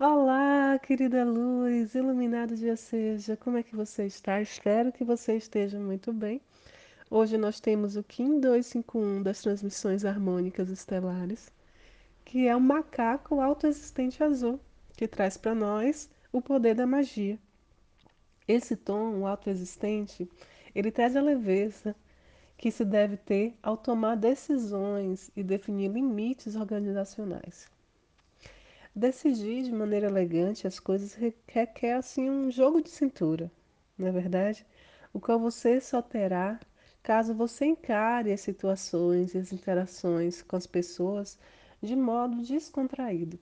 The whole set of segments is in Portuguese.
Olá, querida luz, iluminado dia seja. Como é que você está? Espero que você esteja muito bem. Hoje nós temos o Kim 251 das transmissões harmônicas estelares, que é o macaco autoexistente azul, que traz para nós o poder da magia. Esse tom, o autoexistente, ele traz a leveza que se deve ter ao tomar decisões e definir limites organizacionais. Decidir de maneira elegante as coisas requer assim um jogo de cintura, não é verdade? O qual você só terá caso você encare as situações e as interações com as pessoas de modo descontraído.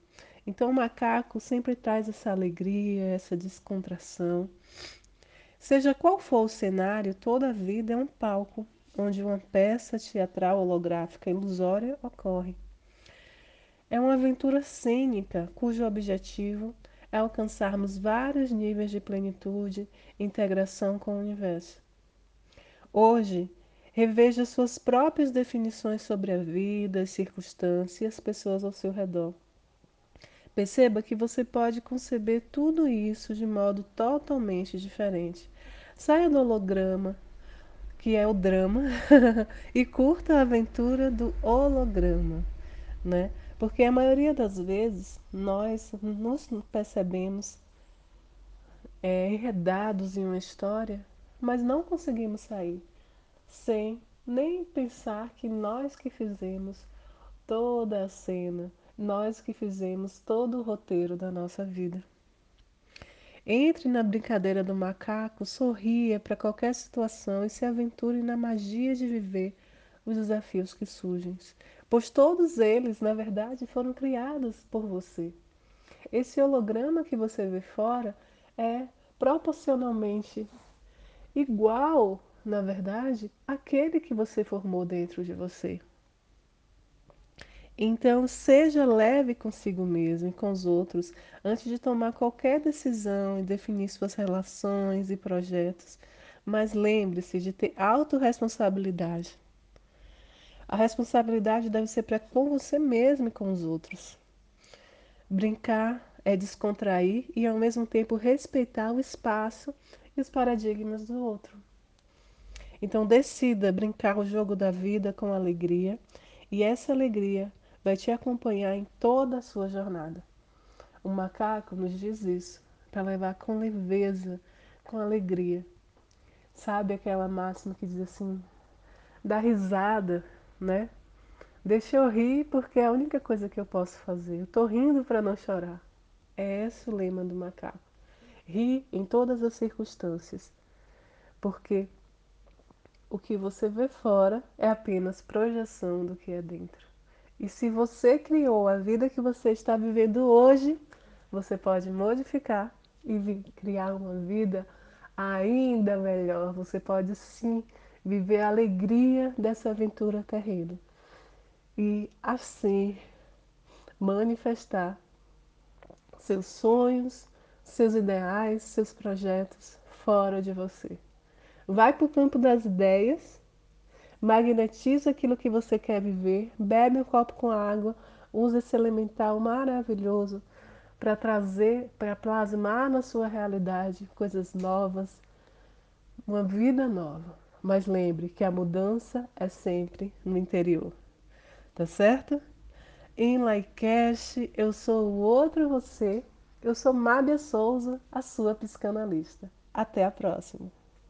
Então o macaco sempre traz essa alegria, essa descontração. Seja qual for o cenário, toda a vida é um palco onde uma peça teatral holográfica ilusória ocorre. É uma aventura cênica cujo objetivo é alcançarmos vários níveis de plenitude e integração com o universo. Hoje, reveja suas próprias definições sobre a vida, as circunstâncias e as pessoas ao seu redor. Perceba que você pode conceber tudo isso de modo totalmente diferente. Saia do holograma, que é o drama, e curta a aventura do holograma, né? Porque a maioria das vezes nós nos percebemos é, enredados em uma história, mas não conseguimos sair sem nem pensar que nós que fizemos toda a cena, nós que fizemos todo o roteiro da nossa vida. Entre na brincadeira do macaco, sorria para qualquer situação e se aventure na magia de viver os desafios que surgem pois todos eles, na verdade, foram criados por você. Esse holograma que você vê fora é proporcionalmente igual, na verdade, àquele que você formou dentro de você. Então, seja leve consigo mesmo e com os outros antes de tomar qualquer decisão e definir suas relações e projetos. Mas lembre-se de ter autorresponsabilidade. A responsabilidade deve ser para com você mesmo e com os outros. Brincar é descontrair e ao mesmo tempo respeitar o espaço e os paradigmas do outro. Então decida brincar o jogo da vida com alegria e essa alegria vai te acompanhar em toda a sua jornada. O macaco nos diz isso, para levar com leveza, com alegria. Sabe aquela máxima que diz assim: dá risada né? Deixa eu rir porque é a única coisa que eu posso fazer. Eu tô rindo para não chorar. É esse o lema do macaco. Ri em todas as circunstâncias. Porque o que você vê fora é apenas projeção do que é dentro. E se você criou a vida que você está vivendo hoje, você pode modificar e criar uma vida ainda melhor. Você pode sim viver a alegria dessa aventura terrena e assim manifestar seus sonhos, seus ideais, seus projetos fora de você. Vai para o campo das ideias, magnetiza aquilo que você quer viver, bebe um copo com água, usa esse elemental maravilhoso para trazer, para plasmar na sua realidade coisas novas, uma vida nova. Mas lembre que a mudança é sempre no interior. Tá certo? Em Laicast, eu sou o outro você. Eu sou Mábia Souza, a sua psicanalista. Até a próxima.